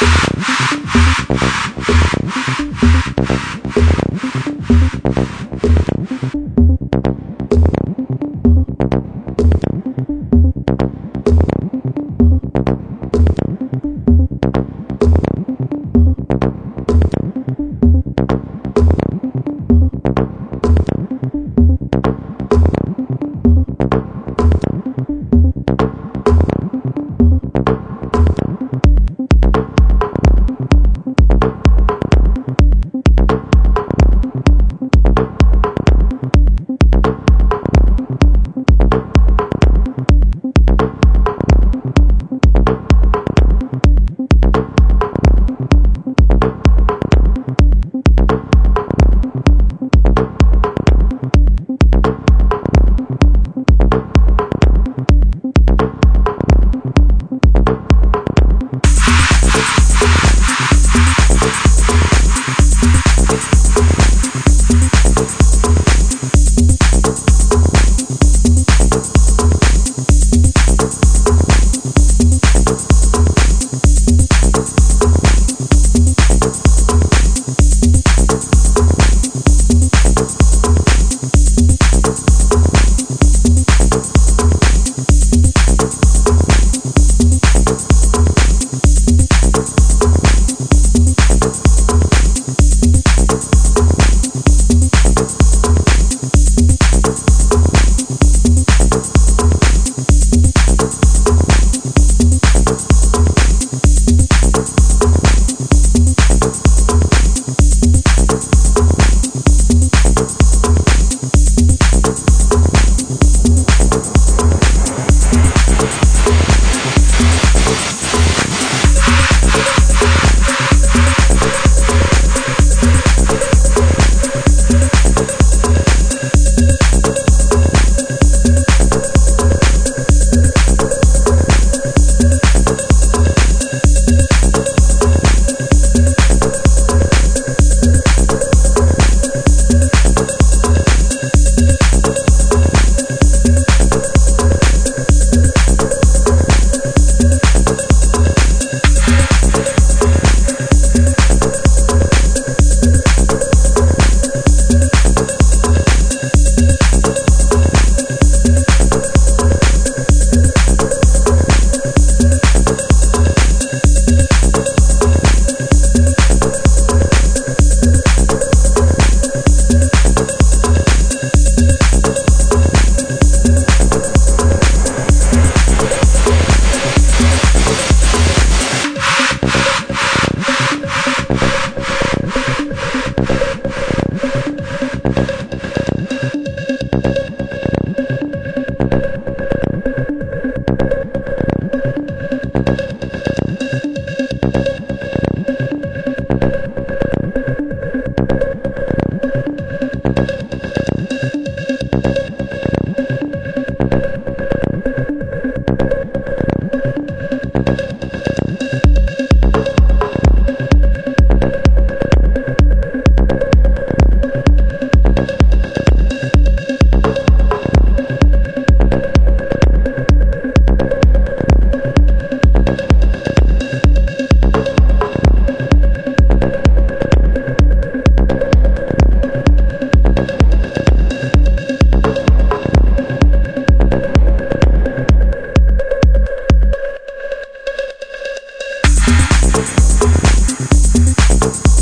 you Bye.